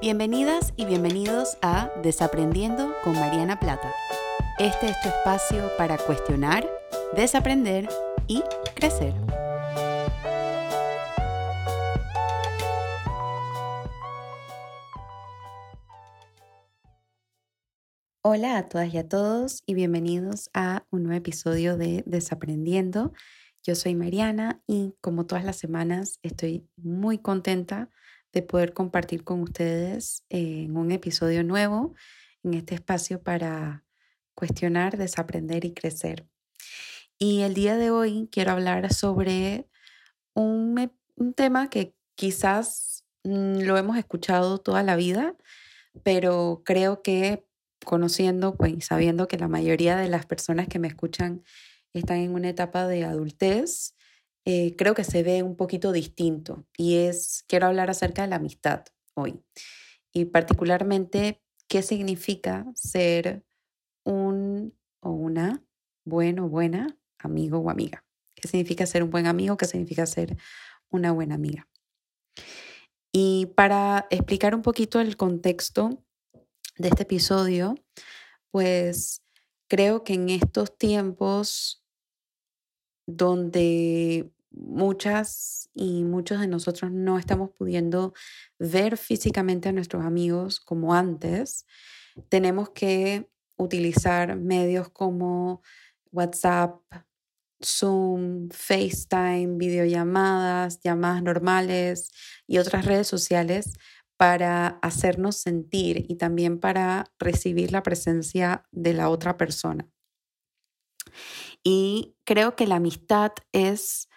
Bienvenidas y bienvenidos a Desaprendiendo con Mariana Plata. Este es tu espacio para cuestionar, desaprender y crecer. Hola a todas y a todos y bienvenidos a un nuevo episodio de Desaprendiendo. Yo soy Mariana y como todas las semanas estoy muy contenta de poder compartir con ustedes en un episodio nuevo en este espacio para cuestionar, desaprender y crecer. Y el día de hoy quiero hablar sobre un, tema que quizás mm, lo hemos escuchado toda la vida, pero creo que conociendo pues, sabiendo que la mayoría de las personas que me escuchan están en una etapa de adultez, eh, creo que se ve un poquito distinto. Y es, quiero hablar acerca de la amistad hoy. Y particularmente, ¿qué significa ser un o una bueno buena amigo o amiga? ¿Qué significa ser un buen amigo? ¿Qué significa ser una buena amiga? Y para explicar un poquito el contexto de este episodio, pues creo que en estos tiempos donde muchas y muchos de nosotros no estamos pudiendo ver físicamente a nuestros amigos como antes, tenemos que utilizar medios como WhatsApp, Zoom, FaceTime, videollamadas, llamadas normales y otras redes sociales para hacernos sentir y también para recibir la presencia de la otra persona. Y creo que la amistad es,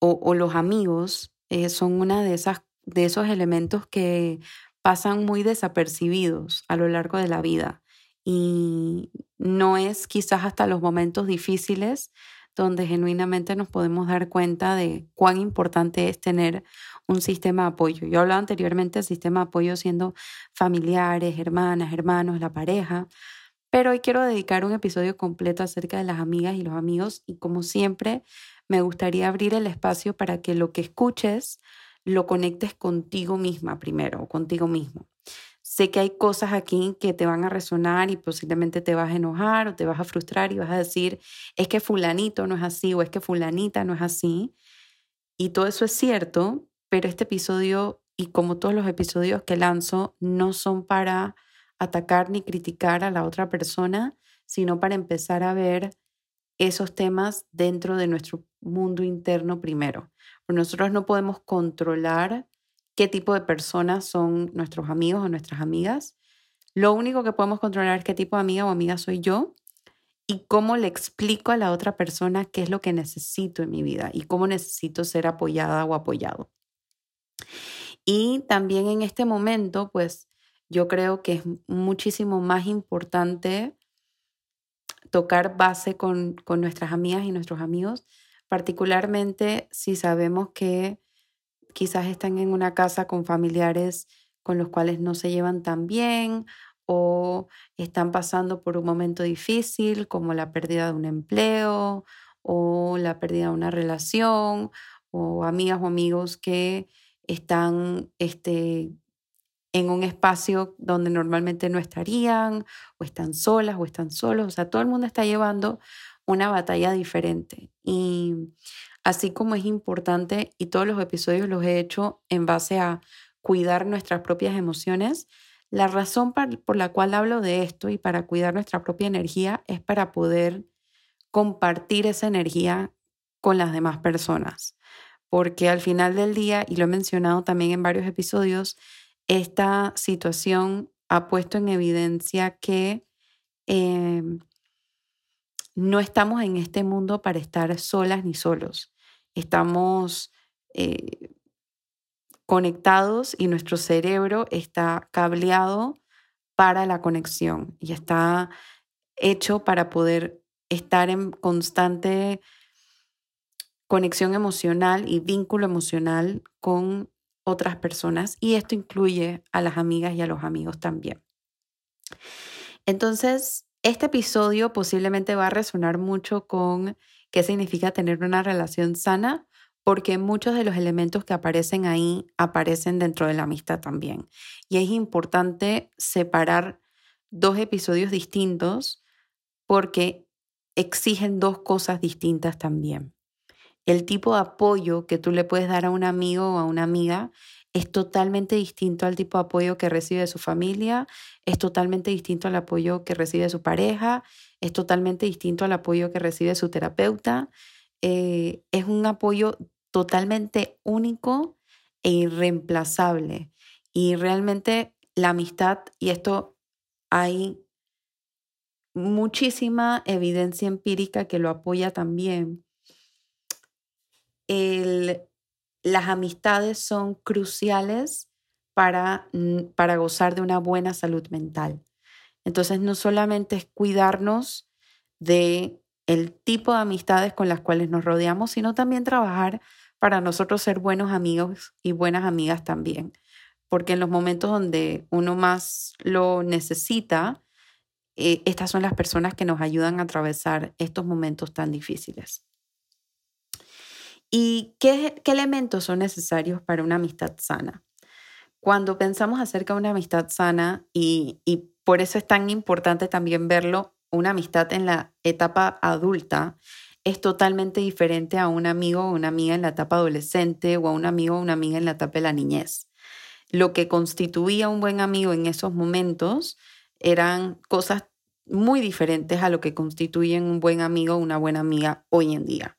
o, los amigos, eh, son una de, esas, de esos elementos que pasan muy desapercibidos a lo largo de la vida. Y no es quizás hasta los momentos difíciles donde genuinamente nos podemos dar cuenta de cuán importante es tener un sistema de apoyo. Yo hablaba anteriormente del sistema de apoyo siendo familiares, hermanas, hermanos, la pareja, pero hoy quiero dedicar un episodio completo acerca de las amigas y los amigos y como siempre me gustaría abrir el espacio para que lo que escuches lo conectes contigo misma primero o contigo mismo. Sé que hay cosas aquí que te van a resonar y posiblemente te vas a enojar o te vas a frustrar y vas a decir, es que fulanito no es así o es que fulanita no es así. Y todo eso es cierto, pero este episodio y como todos los episodios que lanzo no son para atacar ni criticar a la otra persona, sino para empezar a ver esos temas dentro de nuestro mundo interno primero. nosotros no podemos controlar qué tipo de personas son nuestros amigos o nuestras amigas. Lo único que podemos controlar es qué tipo de amiga o amiga soy yo y cómo le explico a la otra persona qué es lo que necesito en mi vida y cómo necesito ser apoyada o apoyado. Y también en este momento, pues yo creo que es muchísimo más importante tocar base con, con nuestras amigas y nuestros amigos, particularmente si sabemos que quizás están en una casa con familiares con los cuales no se llevan tan bien o están pasando por un momento difícil como la pérdida de un empleo o la pérdida de una relación o amigas o amigos que están este, en un espacio donde normalmente no estarían o están solas o están solos. O sea, todo el mundo está llevando una batalla diferente. Y Así como es importante, y todos los episodios los he hecho en base a cuidar nuestras propias emociones, la razón por la cual hablo de esto y para cuidar nuestra propia energía es para poder compartir esa energía con las demás personas. Porque al final del día, y lo he mencionado también en varios episodios, esta situación ha puesto en evidencia que em, no estamos en este mundo para estar solas ni solos. Estamos eh, conectados y nuestro cerebro está cableado para la conexión y está hecho para poder estar en constante conexión emocional y vínculo emocional con otras personas y esto incluye a las amigas y a los amigos también. Entonces, este episodio posiblemente va a resonar mucho con qué significa tener una relación sana porque muchos de los elementos que aparecen ahí aparecen dentro de la amistad también. Y es importante separar dos episodios distintos porque exigen dos cosas distintas también. El tipo de apoyo que tú le puedes dar a un amigo o a una amiga es totalmente distinto al tipo de apoyo que recibe de su familia, es totalmente distinto al apoyo que recibe de su pareja, es totalmente distinto al apoyo que recibe su terapeuta. Eh, es un apoyo totalmente único e irreemplazable. Y realmente la amistad, y esto hay muchísima evidencia empírica que lo apoya también, las amistades son cruciales para, para gozar de una buena salud mental. Entonces, no solamente es cuidarnos de el tipo de amistades con las cuales nos rodeamos, sino también trabajar para nosotros ser buenos amigos y buenas amigas también. Porque en los momentos donde uno más lo necesita, eh, estas son las personas que nos ayudan a atravesar estos momentos tan difíciles. ¿Y qué, elementos son necesarios para una amistad sana? Cuando pensamos acerca de una amistad sana, y, y por eso es tan importante también verlo, una amistad en la etapa adulta, es totalmente diferente a un amigo o una amiga en la etapa adolescente o a un amigo o una amiga en la etapa de la niñez. Lo que constituía un buen amigo en esos momentos eran cosas muy diferentes a lo que constituyen un buen amigo o una buena amiga hoy en día.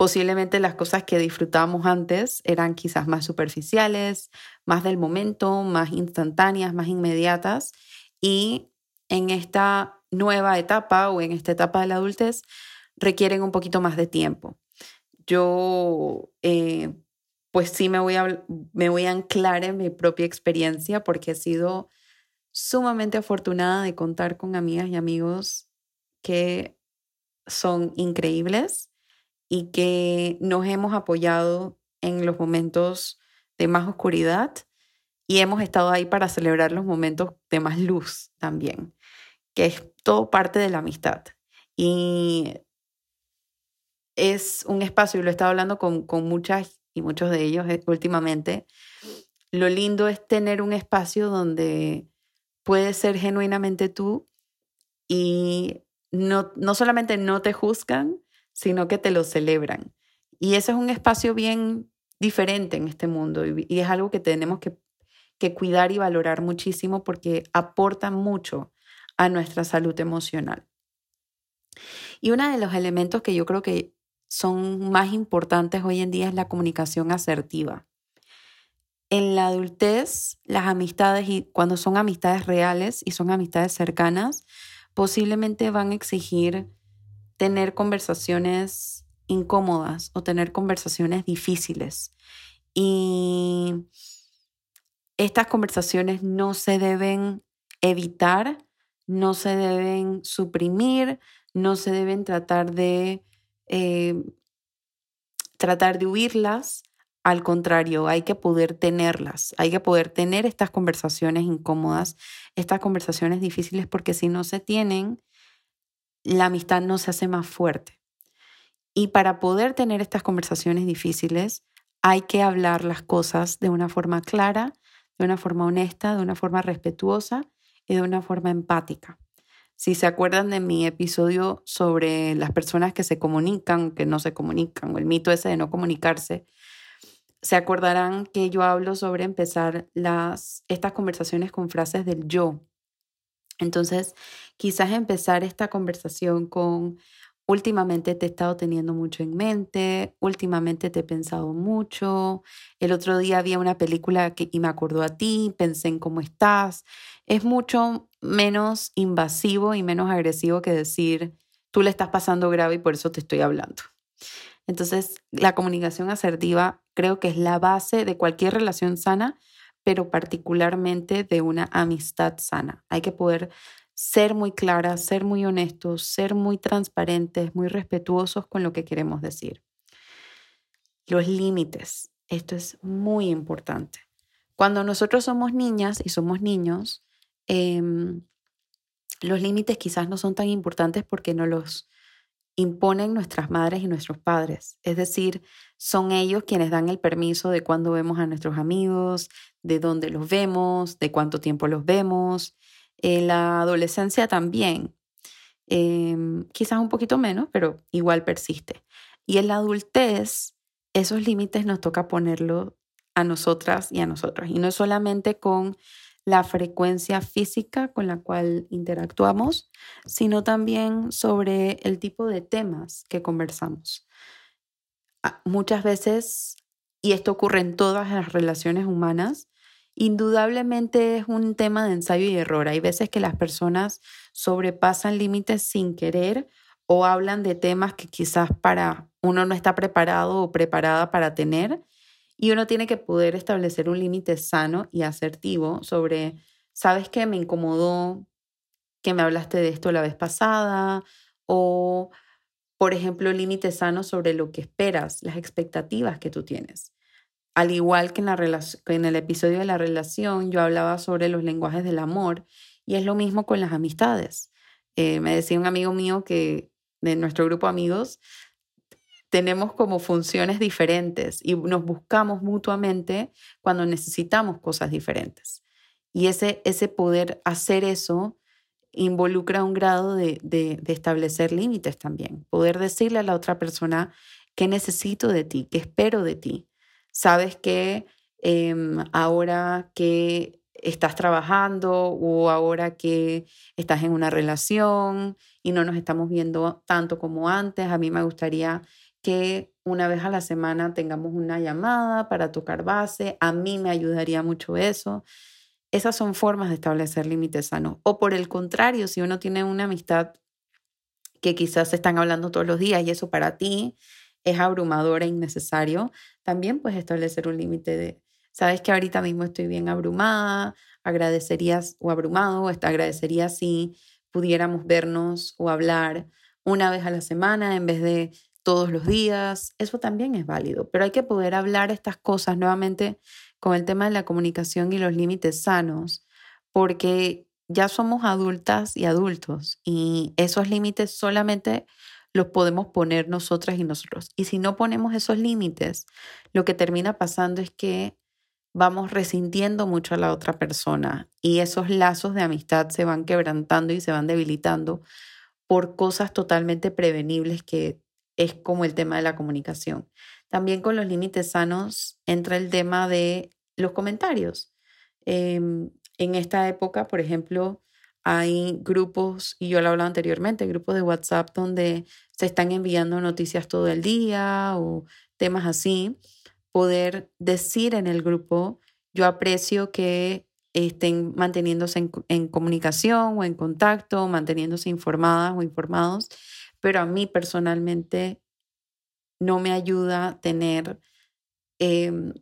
Posiblemente las cosas que disfrutábamos antes eran quizás más superficiales, más del momento, más instantáneas, más inmediatas. Y en esta nueva etapa o en esta etapa de la adultez requieren un poquito más de tiempo. Yo, eh, pues sí me voy, a, me voy a anclar en mi propia experiencia porque he sido sumamente afortunada de contar con amigas y amigos que son increíbles y que nos hemos apoyado en los momentos de más oscuridad y hemos estado ahí para celebrar los momentos de más luz también, que es todo parte de la amistad. Y es un espacio, y lo he estado hablando con, con muchas y muchos de ellos eh, últimamente, lo lindo es tener un espacio donde puedes ser genuinamente tú y no, no solamente no te juzgan, sino que te lo celebran. Y ese es un espacio bien diferente en este mundo y, es algo que tenemos que, que cuidar y valorar muchísimo porque aporta mucho a nuestra salud emocional. Y uno de los elementos que yo creo que son más importantes hoy en día es la comunicación asertiva. En la adultez, las amistades, y cuando son amistades reales y son amistades cercanas, posiblemente van a exigir tener conversaciones incómodas o tener conversaciones difíciles. Y estas conversaciones no se deben evitar, no se deben suprimir, no se deben tratar de eh, tratar de huirlas. Al contrario, hay que poder tenerlas, hay que poder tener estas conversaciones incómodas, estas conversaciones difíciles, porque si no se tienen, la amistad no se hace más fuerte. Y para poder tener estas conversaciones difíciles, hay que hablar las cosas de una forma clara, de una forma honesta, de una forma respetuosa y de una forma empática. Si se acuerdan de mi episodio sobre las personas que se comunican, que no se comunican, o el mito ese de no comunicarse, se acordarán que yo hablo sobre empezar las, estas conversaciones con frases del yo, entonces, quizás empezar esta conversación con, últimamente te he estado teniendo mucho en mente, últimamente te he pensado mucho, el otro día había una película que, y me acordó a ti, pensé en cómo estás. Es mucho menos invasivo y menos agresivo que decir, tú le estás pasando grave y por eso te estoy hablando. Entonces, la comunicación asertiva creo que es la base de cualquier relación sana pero particularmente de una amistad sana. Hay que poder ser muy claras, ser muy honestos, ser muy transparentes, muy respetuosos con lo que queremos decir. Los límites. Esto es muy importante. Cuando nosotros somos niñas y somos niños, em, los límites quizás no son tan importantes porque no los imponen nuestras madres y nuestros padres. Es decir, son ellos quienes dan el permiso de cuándo vemos a nuestros amigos, de dónde los vemos, de cuánto tiempo los vemos. En la adolescencia también, em, quizás un poquito menos, pero igual persiste. Y en la adultez, esos límites nos toca ponerlos a nosotras y a nosotros. Y no solamente con la frecuencia física con la cual interactuamos, sino también sobre el tipo de temas que conversamos. Ah, muchas veces, y esto ocurre en todas las relaciones humanas, indudablemente es un tema de ensayo y error. Hay veces que las personas sobrepasan límites sin querer o hablan de temas que quizás para uno no está preparado o preparada para tener y uno tiene que poder establecer un límite sano y asertivo sobre, ¿sabes qué? Me incomodó que me hablaste de esto la vez pasada o, por ejemplo, límite sano sobre lo que esperas, las expectativas que tú tienes. Al igual que en, la en el episodio de la relación, yo hablaba sobre los lenguajes del amor y es lo mismo con las amistades. Eh, me decía un amigo mío que de nuestro grupo de amigos tenemos como funciones diferentes y nos buscamos mutuamente cuando necesitamos cosas diferentes. Y ese, ese poder hacer eso involucra un grado de, de, establecer límites también. Poder decirle a la otra persona qué necesito de ti, qué espero de ti. Sabes que em, ahora que estás trabajando o ahora que estás en una relación y no nos estamos viendo tanto como antes, a mí me gustaría que una vez a la semana tengamos una llamada para tocar base. A mí me ayudaría mucho eso. Esas son formas de establecer límites sanos. O por el contrario, si uno tiene una amistad que quizás se están hablando todos los días y eso para ti es abrumador e innecesario, también puedes establecer un límite de, sabes que ahorita mismo estoy bien abrumada, agradecerías o abrumado, o agradecería si pudiéramos vernos o hablar una vez a la semana en vez de todos los días, eso también es válido, pero hay que poder hablar estas cosas nuevamente con el tema de la comunicación y los límites sanos, porque ya somos adultas y adultos y esos límites solamente los podemos poner nosotras y nosotros. Y si no ponemos esos límites, lo que termina pasando es que vamos resintiendo mucho a la otra persona y esos lazos de amistad se van quebrantando y se van debilitando por cosas totalmente prevenibles que es como el tema de la comunicación. También con los límites sanos entra el tema de los comentarios. Em, en esta época, por ejemplo, hay grupos, y yo lo hablado anteriormente, grupos de WhatsApp donde se están enviando noticias todo el día o temas así. Poder decir en el grupo, yo aprecio que estén manteniéndose en, en comunicación o en contacto, manteniéndose informadas o informados pero a mí personalmente no me ayuda tener em,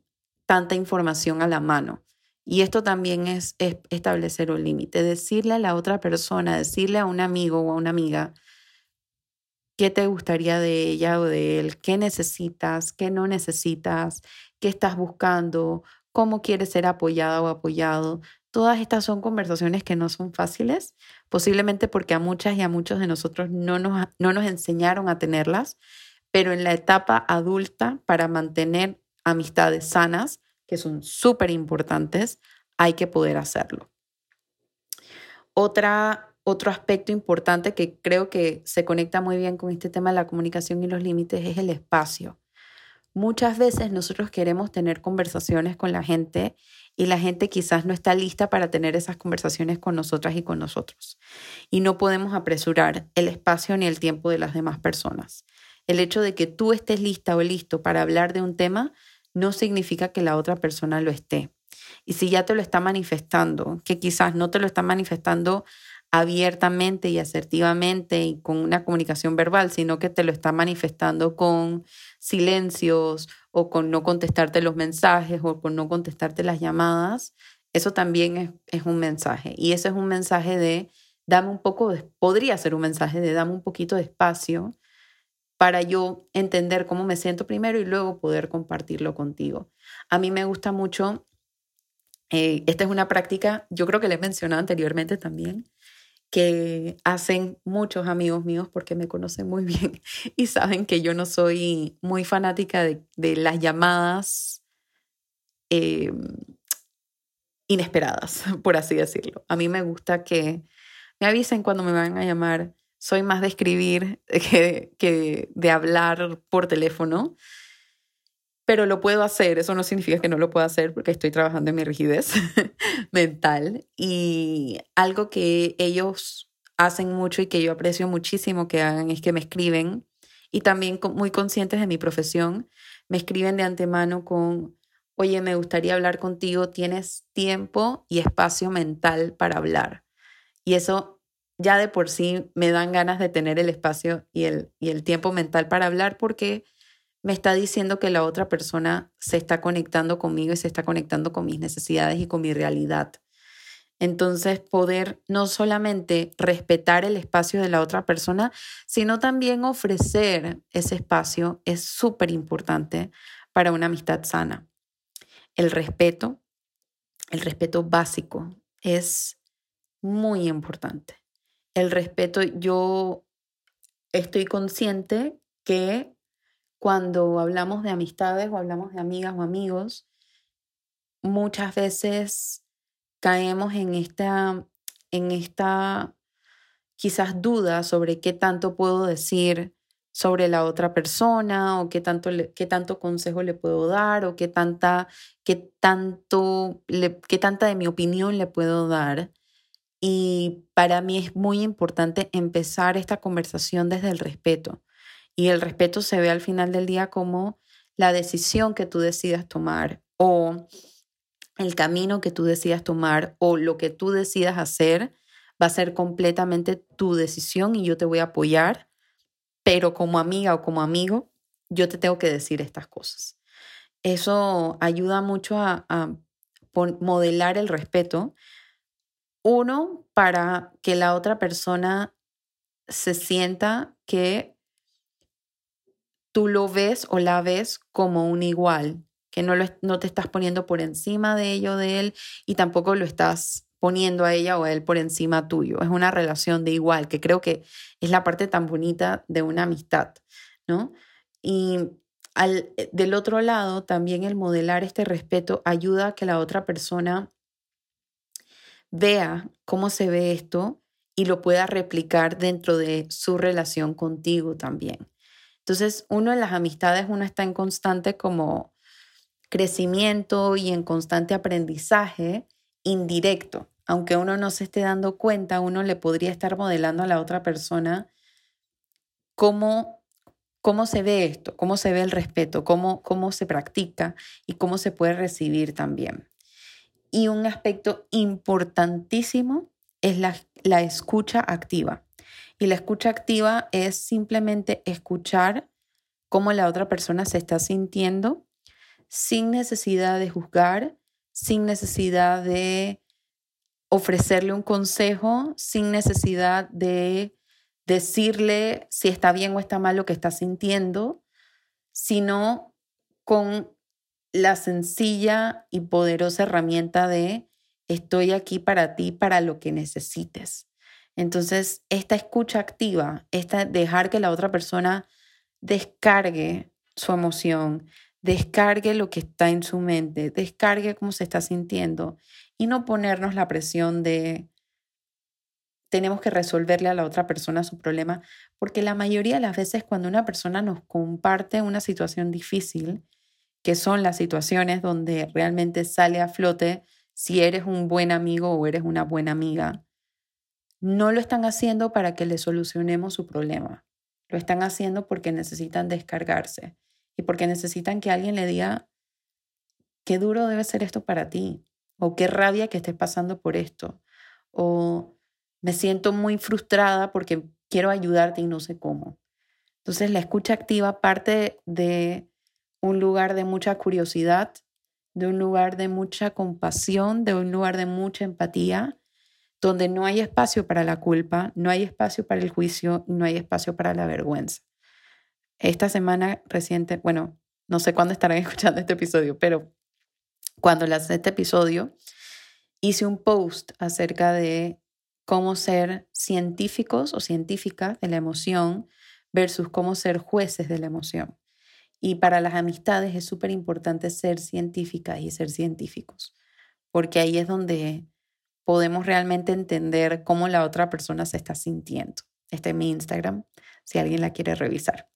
tanta información a la mano. Y esto también es, establecer un límite, decirle a la otra persona, decirle a un amigo o a una amiga qué te gustaría de ella o de él, qué necesitas, qué no necesitas, qué estás buscando, cómo quieres ser apoyada o apoyado. Todas estas son conversaciones que no son fáciles, posiblemente porque a muchas y a muchos de nosotros no nos, no nos enseñaron a tenerlas, pero en la etapa adulta, para mantener amistades sanas, que son súper importantes, hay que poder hacerlo. Otra, otro aspecto importante que creo que se conecta muy bien con este tema de la comunicación y los límites es el espacio. Muchas veces nosotros queremos tener conversaciones con la gente y la gente quizás no está lista para tener esas conversaciones con nosotras y con nosotros. Y no podemos apresurar el espacio ni el tiempo de las demás personas. El hecho de que tú estés lista o listo para hablar de un tema no significa que la otra persona lo esté. Y si ya te lo está manifestando, que quizás no te lo está manifestando abiertamente y asertivamente y con una comunicación verbal, sino que te lo está manifestando con silencios o con no contestarte los mensajes o con no contestarte las llamadas, eso también es, un mensaje. Y ese es un mensaje de, dame un poco, de, podría ser un mensaje de, dame un poquito de espacio para yo entender cómo me siento primero y luego poder compartirlo contigo. A mí me gusta mucho, eh, esta es una práctica, yo creo que le he mencionado anteriormente también, que hacen muchos amigos míos porque me conocen muy bien y saben que yo no soy muy fanática de, las llamadas em, inesperadas, por así decirlo. A mí me gusta que me avisen cuando me van a llamar. Soy más de escribir que, que de hablar por teléfono pero lo puedo hacer. Eso no significa que no lo pueda hacer porque estoy trabajando en mi rigidez mental. Y algo que ellos hacen mucho y que yo aprecio muchísimo que hagan es que me escriben y también muy conscientes de mi profesión, me escriben de antemano con, oye, me gustaría hablar contigo, tienes tiempo y espacio mental para hablar. Y eso ya de por sí me dan ganas de tener el espacio y el, y el tiempo mental para hablar porque me está diciendo que la otra persona se está conectando conmigo y se está conectando con mis necesidades y con mi realidad. Entonces, poder no solamente respetar el espacio de la otra persona, sino también ofrecer ese espacio es súper importante para una amistad sana. El respeto, el respeto básico, es muy importante. El respeto, yo estoy consciente que cuando hablamos de amistades o hablamos de amigas o amigos, muchas veces caemos en esta, en esta quizás duda sobre qué tanto puedo decir sobre la otra persona o qué tanto, qué tanto consejo le puedo dar o qué tanta, qué, tanto qué tanta de mi opinión le puedo dar. Y para mí es muy importante empezar esta conversación desde el respeto. Y el respeto se ve al final del día como la decisión que tú decidas tomar o el camino que tú decidas tomar o lo que tú decidas hacer va a ser completamente tu decisión y yo te voy a apoyar, pero como amiga o como amigo, yo te tengo que decir estas cosas. Eso ayuda mucho a, a modelar el respeto. Uno, para que la otra persona se sienta que tú lo ves o la ves como un igual, que no, no te estás poniendo por encima de ello, de él, y tampoco lo estás poniendo a ella o a él por encima tuyo. Es una relación de igual, que creo que es la parte tan bonita de una amistad, ¿no? Y al, eh, del otro lado, también el modelar este respeto ayuda a que la otra persona vea cómo se ve esto y lo pueda replicar dentro de su relación contigo también. Entonces, uno en las amistades, uno está en constante como crecimiento y en constante aprendizaje indirecto. Aunque uno no se esté dando cuenta, uno le podría estar modelando a la otra persona cómo, cómo se ve esto, cómo se ve el respeto, cómo, cómo se practica y cómo se puede recibir también. Y un aspecto importantísimo es la, la escucha activa. Y la escucha activa es simplemente escuchar cómo la otra persona se está sintiendo sin necesidad de juzgar, sin necesidad de ofrecerle un consejo, sin necesidad de decirle si está bien o está mal lo que está sintiendo, sino con la sencilla y poderosa herramienta de estoy aquí para ti, para lo que necesites. Entonces, esta escucha activa, esta dejar que la otra persona descargue su emoción, descargue lo que está en su mente, descargue cómo se está sintiendo y no ponernos la presión de tenemos que resolverle a la otra persona su problema, porque la mayoría de las veces cuando una persona nos comparte una situación difícil, que son las situaciones donde realmente sale a flote si eres un buen amigo o eres una buena amiga, no lo están haciendo para que le solucionemos su problema. Lo están haciendo porque necesitan descargarse y porque necesitan que alguien le diga, qué duro debe ser esto para ti, o qué rabia que estés pasando por esto, o me siento muy frustrada porque quiero ayudarte y no sé cómo. Entonces la escucha activa parte de un lugar de mucha curiosidad, de un lugar de mucha compasión, de un lugar de mucha empatía donde no hay espacio para la culpa, no hay espacio para el juicio, no hay espacio para la vergüenza. Esta semana reciente, bueno, no sé cuándo estarán escuchando este episodio, pero cuando lancé este episodio, hice un post acerca de cómo ser científicos o científicas de la emoción versus cómo ser jueces de la emoción. Y para las amistades es súper importante ser científicas y ser científicos, porque ahí es donde podemos realmente entender cómo la otra persona se está sintiendo. Este es mi Instagram, si alguien la quiere revisar.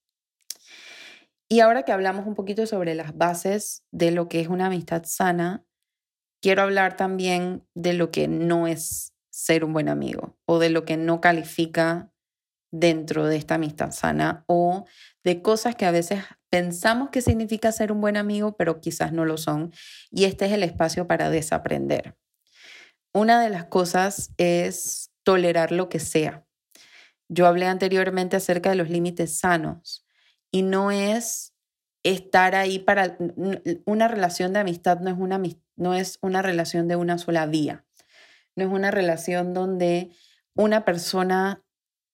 Y ahora que hablamos un poquito sobre las bases de lo que es una amistad sana, quiero hablar también de lo que no es ser un buen amigo o de lo que no califica dentro de esta amistad sana o de cosas que a veces pensamos que significa ser un buen amigo, pero quizás no lo son. Y este es el espacio para desaprender. Una de las cosas es tolerar lo que sea. Yo hablé anteriormente acerca de los límites sanos y no es estar ahí para una relación de amistad no es una no es una relación de una sola vía. No es una relación donde una persona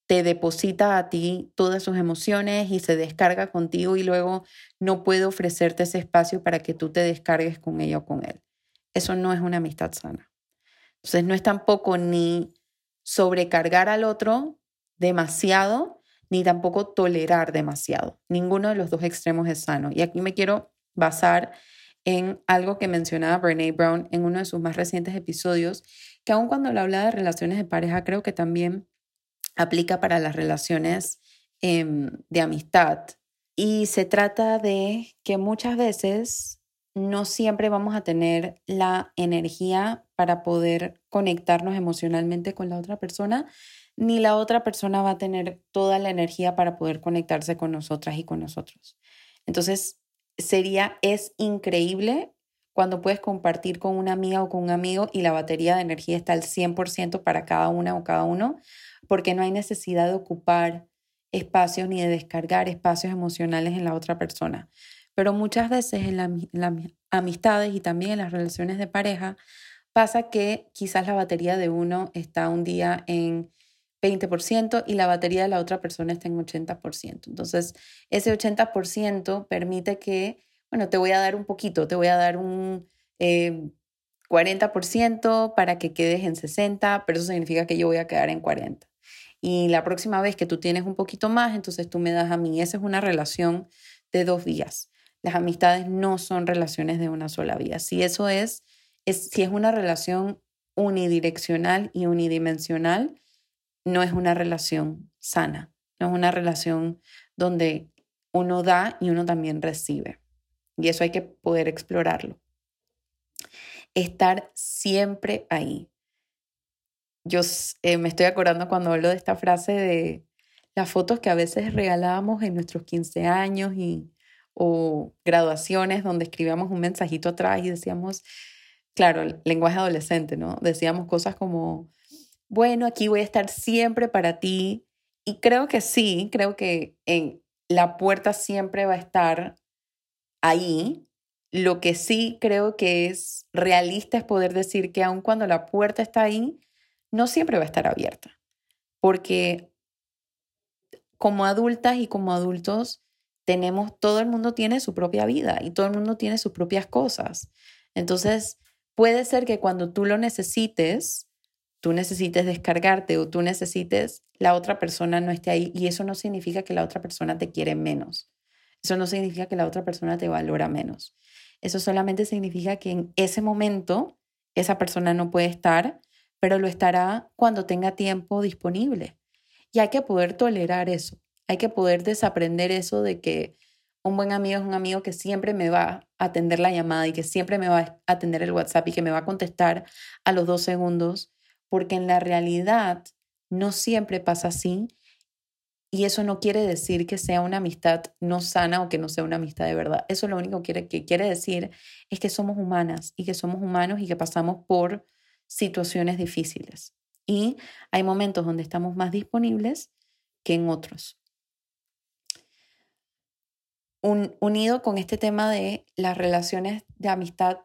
te deposita a ti todas sus emociones y se descarga contigo y luego no puede ofrecerte ese espacio para que tú te descargues con ella o con él. Eso no es una amistad sana. Entonces no es tampoco ni sobrecargar al otro demasiado ni tampoco tolerar demasiado. Ninguno de los dos extremos es sano. Y aquí me quiero basar en algo que mencionaba Brene Brown en uno de sus más recientes episodios, que aun cuando le habla de relaciones de pareja, creo que también aplica para las relaciones em, de amistad. Y se trata de que muchas veces no siempre vamos a tener la energía para poder conectarnos emocionalmente con la otra persona, ni la otra persona va a tener toda la energía para poder conectarse con nosotras y con nosotros. Entonces, sería, es increíble cuando puedes compartir con una amiga o con un amigo y la batería de energía está al 100% para cada una o cada uno, porque no hay necesidad de ocupar espacios ni de descargar espacios emocionales en la otra persona. Pero muchas veces en, en las amistades y también en las relaciones de pareja pasa que quizás la batería de uno está un día en 20% y la batería de la otra persona está en 80%. Entonces, ese 80% permite que, bueno, te voy a dar un poquito, te voy a dar un 40% eh, para que quedes en 60, pero eso significa que yo voy a quedar en 40. Y la próxima vez que tú tienes un poquito más, entonces tú me das a mí. Esa es una relación de dos vías. Las amistades no son relaciones de una sola vía. Si eso es, es si es una relación unidireccional y unidimensional, no es una relación sana, no es una relación donde uno da y uno también recibe. Y eso hay que poder explorarlo. Estar siempre ahí. Yo eh, me estoy acordando cuando hablo de esta frase de las fotos que a veces regalábamos en nuestros 15 años y, o graduaciones donde escribíamos un mensajito atrás y decíamos, claro, lenguaje adolescente, ¿no? Decíamos cosas como, bueno, aquí voy a estar siempre para ti. Y creo que sí, creo que en la puerta siempre va a estar ahí. Lo que sí creo que es realista es poder decir que aun cuando la puerta está ahí, no siempre va a estar abierta. Porque como adultas y como adultos, tenemos, todo el mundo tiene su propia vida y todo el mundo tiene sus propias cosas. Entonces, puede ser que cuando tú lo necesites, tú necesites descargarte o tú necesites, la otra persona no esté ahí. Y eso no significa que la otra persona te quiere menos. Eso no significa que la otra persona te valora menos. Eso solamente significa que en ese momento esa persona no puede estar, pero lo estará cuando tenga tiempo disponible. Y hay que poder tolerar eso. Hay que poder desaprender eso de que un buen amigo es un amigo que siempre me va a atender la llamada y que siempre me va a atender el WhatsApp y que me va a contestar a los dos segundos porque en la realidad no siempre pasa así y eso no quiere decir que sea una amistad no sana o que no sea una amistad de verdad. Eso lo único que quiere, decir es que somos humanas y que somos humanos y que pasamos por situaciones difíciles. Y hay momentos donde estamos más disponibles que en otros. Unido con este tema de las relaciones de amistad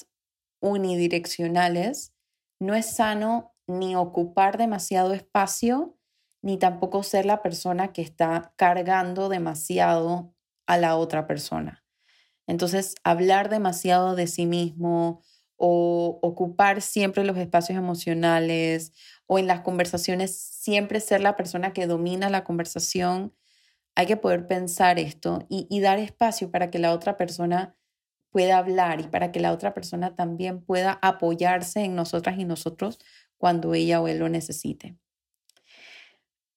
unidireccionales, no es sano ni ocupar demasiado espacio, ni tampoco ser la persona que está cargando demasiado a la otra persona. Entonces, hablar demasiado de sí mismo o ocupar siempre los espacios emocionales o en las conversaciones siempre ser la persona que domina la conversación. Hay que poder pensar esto y, dar espacio para que la otra persona pueda hablar y para que la otra persona también pueda apoyarse en nosotras y nosotros cuando ella o él lo necesite.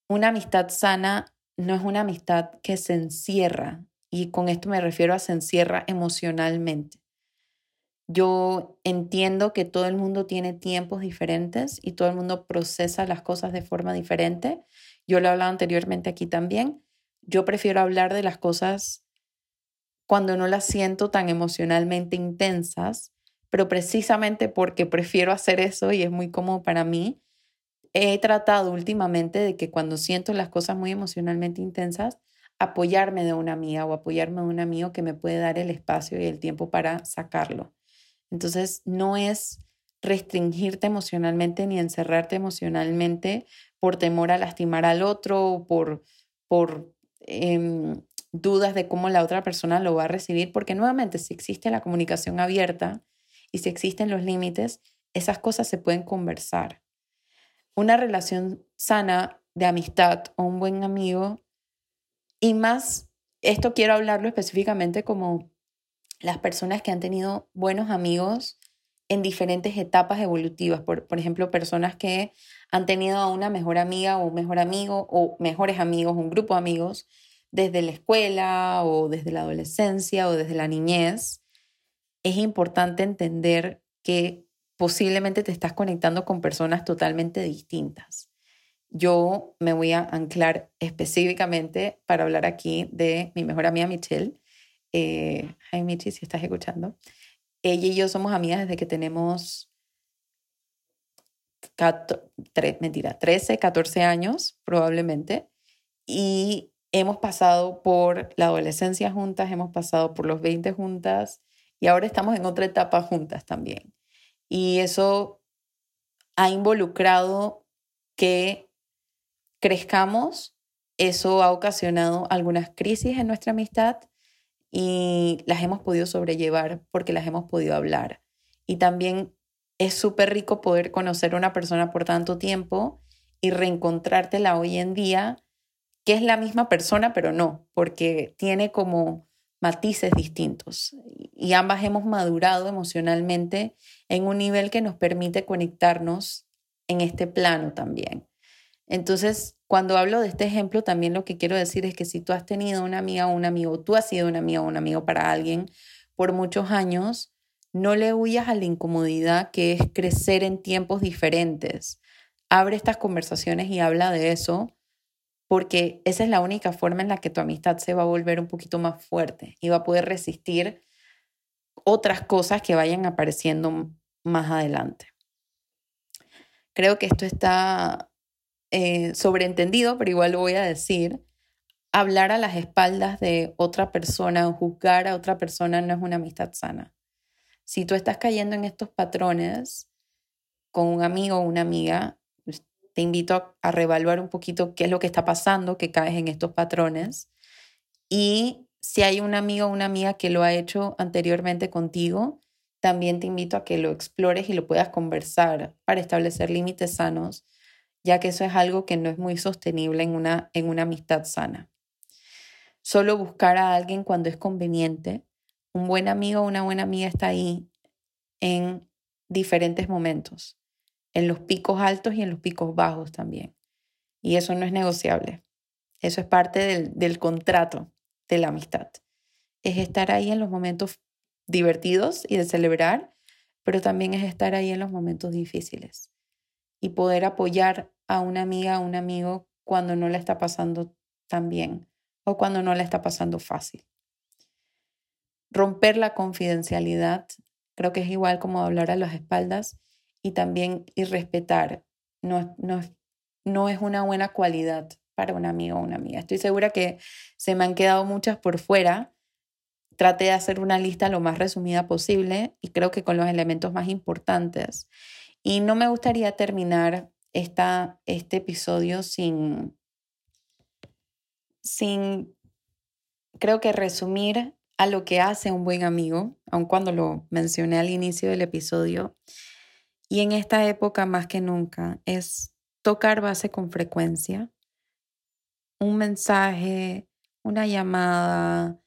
Una amistad sana no es una amistad que se encierra, y con esto me refiero a se encierra emocionalmente. Yo entiendo que todo el mundo tiene tiempos diferentes y todo el mundo procesa las cosas de forma diferente. Yo lo he hablado anteriormente aquí también. Yo prefiero hablar de las cosas cuando no las siento tan emocionalmente intensas, pero precisamente porque prefiero hacer eso y es muy cómodo para mí, he tratado últimamente de que cuando siento las cosas muy emocionalmente intensas, apoyarme de una amiga o apoyarme de un amigo que me puede dar el espacio y el tiempo para sacarlo. Entonces, no es restringirte emocionalmente ni encerrarte emocionalmente por temor a lastimar al otro o por, por em, dudas de cómo la otra persona lo va a recibir, porque nuevamente si existe la comunicación abierta y si existen los límites, esas cosas se pueden conversar. Una relación sana de amistad o un buen amigo, y más, esto quiero hablarlo específicamente como las personas que han tenido buenos amigos en diferentes etapas evolutivas. Por, por ejemplo, personas que han tenido a una mejor amiga o un mejor amigo o mejores amigos, un grupo de amigos desde la escuela o desde la adolescencia o desde la niñez. Es importante entender que posiblemente te estás conectando con personas totalmente distintas. Yo me voy a anclar específicamente para hablar aquí de mi mejor amiga Michelle eh, hi Michi, si estás escuchando. Ella y yo somos amigas desde que tenemos, mentira, 13, 14 años probablemente. Y hemos pasado por la adolescencia juntas, hemos pasado por los 20 juntas y ahora estamos en otra etapa juntas también. Y eso ha involucrado que crezcamos, eso ha ocasionado algunas crisis en nuestra amistad y las hemos podido sobrellevar porque las hemos podido hablar. Y también es súper rico poder conocer a una persona por tanto tiempo y reencontrártela hoy en día, que es la misma persona, pero no, porque tiene como matices distintos. Y ambas hemos madurado emocionalmente en un nivel que nos permite conectarnos en este plano también. Entonces, cuando hablo de este ejemplo, también lo que quiero decir es que si tú has tenido una amiga o un amigo, tú has sido una amiga o un amigo para alguien por muchos años, no le huyas a la incomodidad que es crecer en tiempos diferentes. Abre estas conversaciones y habla de eso, porque esa es la única forma en la que tu amistad se va a volver un poquito más fuerte y va a poder resistir otras cosas que vayan apareciendo más adelante. Creo que esto está eh, sobreentendido, pero igual lo voy a decir, hablar a las espaldas de otra persona o juzgar a otra persona no es una amistad sana. Si tú estás cayendo en estos patrones con un amigo o una amiga, pues, te invito a, reevaluar un poquito qué es lo que está pasando, que caes en estos patrones. Y si hay un amigo o una amiga que lo ha hecho anteriormente contigo, también te invito a que lo explores y lo puedas conversar para establecer límites sanos ya que eso es algo que no es muy sostenible en una, en una amistad sana. Solo buscar a alguien cuando es conveniente. Un buen amigo o una buena amiga está ahí en diferentes momentos, en los picos altos y en los picos bajos también. Y eso no es negociable. Eso es parte del, del contrato de la amistad. Es estar ahí en los momentos divertidos y de celebrar, pero también es estar ahí en los momentos difíciles y poder apoyar a una amiga, o un amigo cuando no le está pasando tan bien o cuando no le está pasando fácil. Romper la confidencialidad, creo que es igual como hablar a las espaldas y también y respetar. No, no, no es una buena cualidad para un amigo o una amiga. Estoy segura que se me han quedado muchas por fuera. Traté de hacer una lista lo más resumida posible y creo que con los elementos más importantes. Y no me gustaría terminar esta, este episodio sin, sin, creo que resumir a lo que hace un buen amigo, aun cuando lo mencioné al inicio del episodio, y en esta época más que nunca, es tocar base con frecuencia. Un mensaje, una llamada,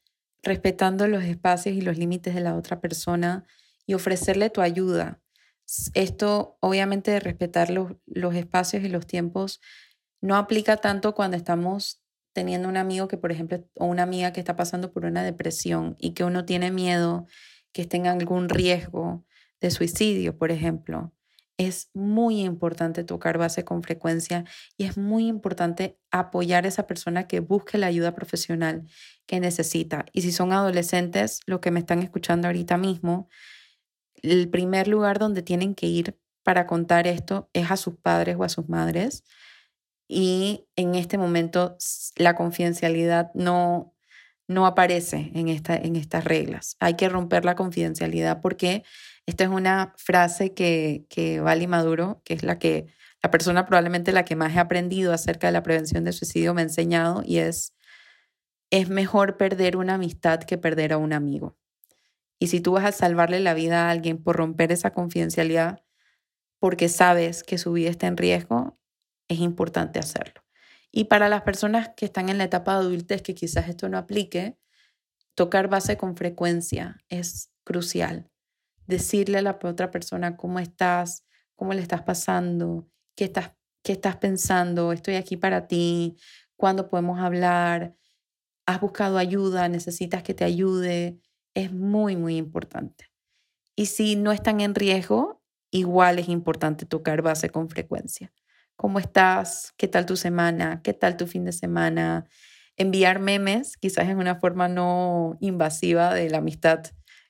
respetando los espacios y los límites de la otra persona y ofrecerle tu ayuda. Esto, obviamente, de respetar los, los espacios y los tiempos, no aplica tanto cuando estamos teniendo un amigo que, por ejemplo, o una amiga que está pasando por una depresión y que uno tiene miedo que esté en algún riesgo de suicidio, por ejemplo. Es muy importante tocar base con frecuencia y es muy importante apoyar a esa persona que busque la ayuda profesional que necesita. Y si son adolescentes, lo que me están escuchando ahorita mismo, el primer lugar donde tienen que ir para contar esto es a sus padres o a sus madres y en este momento la confidencialidad no, no aparece en, esta, en estas reglas. Hay que romper la confidencialidad porque esta es una frase que, que Vali Maduro, que es la que la persona probablemente la que más he aprendido acerca de la prevención de suicidio me ha enseñado y es, es mejor perder una amistad que perder a un amigo. Y si tú vas a salvarle la vida a alguien por romper esa confidencialidad, porque sabes que su vida está en riesgo, es importante hacerlo. Y para las personas que están en la etapa de adultez que quizás esto no aplique, tocar base con frecuencia es crucial. Decirle a la otra persona cómo estás, cómo le estás pasando, qué estás, qué estás pensando, estoy aquí para ti, cuándo podemos hablar, has buscado ayuda, necesitas que te ayude, es muy, muy importante. Y si no están en riesgo, igual es importante tocar base con frecuencia. ¿Cómo estás? ¿Qué tal tu semana? ¿Qué tal tu fin de semana? Enviar memes, quizás en una forma no invasiva de la amistad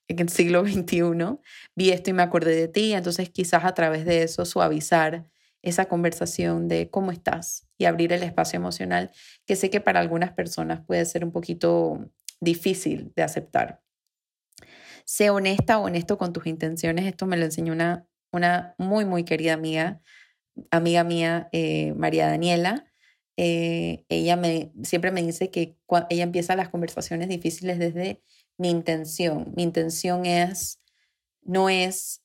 en el siglo XXI. Vi esto y me acordé de ti, entonces quizás a través de eso suavizar esa conversación de cómo estás y abrir el espacio emocional, que sé que para algunas personas puede ser un poquito difícil de aceptar. Sé honesta o honesto con tus intenciones. Esto me lo enseñó una, una muy, muy querida amiga amiga mía, eh, María Daniela, eh, ella me, siempre me dice que ella empieza las conversaciones difíciles desde mi intención. Mi intención es, no es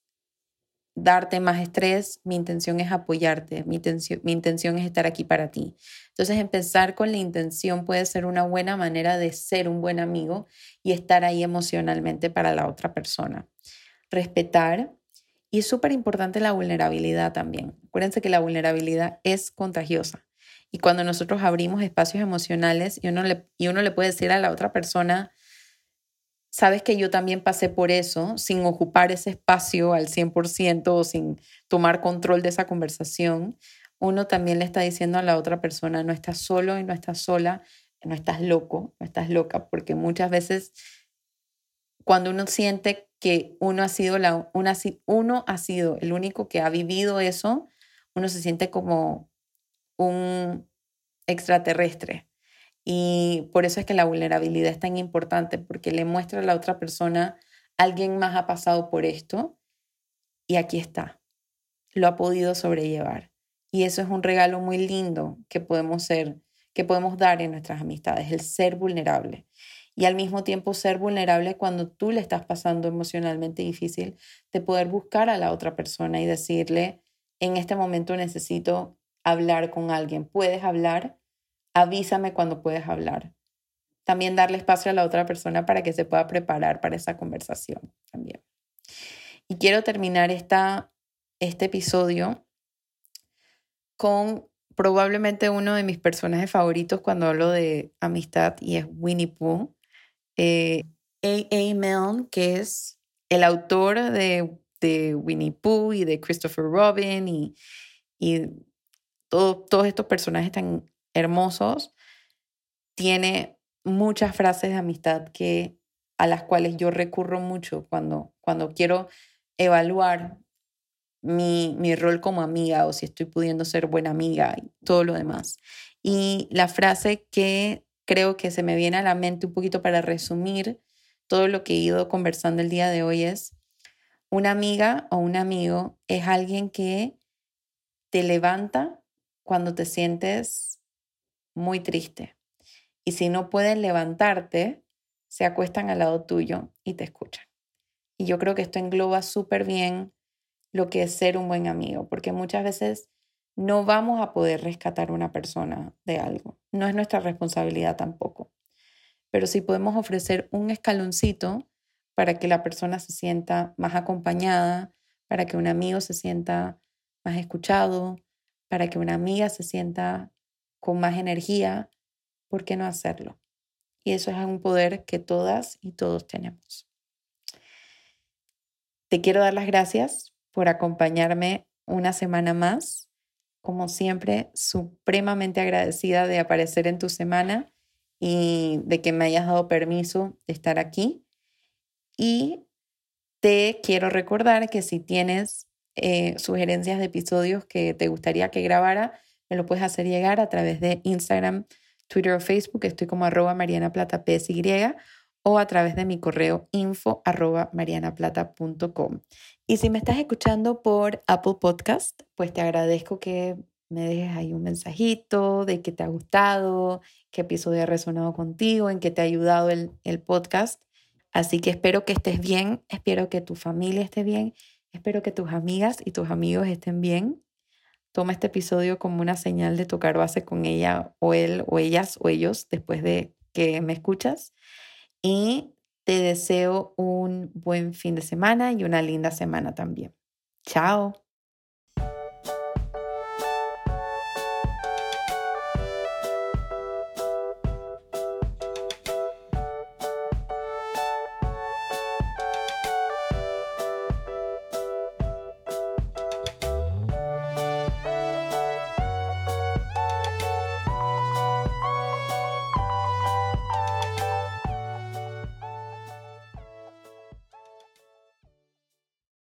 darte más estrés, mi intención es apoyarte, mi intención, mi intención es estar aquí para ti. Entonces, empezar con la intención puede ser una buena manera de ser un buen amigo y estar ahí emocionalmente para la otra persona. Respetar y es súper importante la vulnerabilidad también. Acuérdense que la vulnerabilidad es contagiosa. Y cuando nosotros abrimos espacios emocionales y uno le, y uno le puede decir a la otra persona, sabes que yo también pasé por eso, sin ocupar ese espacio al 100% o sin tomar control de esa conversación, uno también le está diciendo a la otra persona, no estás solo y no estás sola, no estás loco, no estás loca, porque muchas veces cuando uno siente que uno ha sido, la, una, uno ha sido el único que ha vivido eso, uno se siente como un extraterrestre. Y por eso es que la vulnerabilidad es tan importante, porque le muestra a la otra persona, alguien más ha pasado por esto y aquí está, lo ha podido sobrellevar. Y eso es un regalo muy lindo que podemos ser, que podemos dar en nuestras amistades, el ser vulnerable y al mismo tiempo ser vulnerable cuando tú le estás pasando emocionalmente difícil, de poder buscar a la otra persona y decirle, en este momento necesito hablar con alguien, ¿puedes hablar? Avísame cuando puedes hablar. También darle espacio a la otra persona para que se pueda preparar para esa conversación también. Y quiero terminar esta, este episodio con probablemente uno de mis personajes favoritos cuando hablo de amistad y es Winnie Pooh eh, A.A. Milne, que es el autor de, de, Winnie Pooh y de Christopher Robin y, y todos estos personajes tan hermosos, tiene muchas frases de amistad que, a las cuales yo recurro mucho cuando, cuando quiero evaluar mi, mi, rol como amiga o si estoy pudiendo ser buena amiga y todo lo demás. Y la frase que creo que se me viene a la mente un poquito para resumir todo lo que he ido conversando el día de hoy es, una amiga o un amigo es alguien que te levanta cuando te sientes muy triste. Y si no puedes levantarte, se acuestan al lado tuyo y te escuchan. Y yo creo que esto engloba súper bien lo que es ser un buen amigo, porque muchas veces no vamos a poder rescatar a una persona de algo. No es nuestra responsabilidad tampoco. Pero sí podemos ofrecer un escaloncito para que la persona se sienta más acompañada, para que un amigo se sienta más escuchado, para que una amiga se sienta con más energía, ¿por qué no hacerlo? Y eso es un poder que todas y todos tenemos. Te quiero dar las gracias por acompañarme una semana más. Como siempre, supremamente agradecida de aparecer en tu semana y de que me hayas dado permiso de estar aquí. Y te quiero recordar que si tienes eh, sugerencias de episodios que te gustaría que grabara, me lo puedes hacer llegar a través de Instagram, Twitter o Facebook. Estoy como arroba Mariana Plata PSY o a través de mi correo info arroba marianaplata.com. Y si me estás escuchando por Apple Podcast, pues te agradezco que me dejes ahí un mensajito de que te ha gustado, qué episodio ha resonado contigo, en qué te ha ayudado el, el podcast. Así que espero que estés bien, espero que tu familia esté bien, espero que tus amigas y tus amigos estén bien. Toma este episodio como una señal de tocar base con ella o él o ellas o ellos después de que me escuchas. Y te deseo un buen fin de semana y una linda semana también. Chao.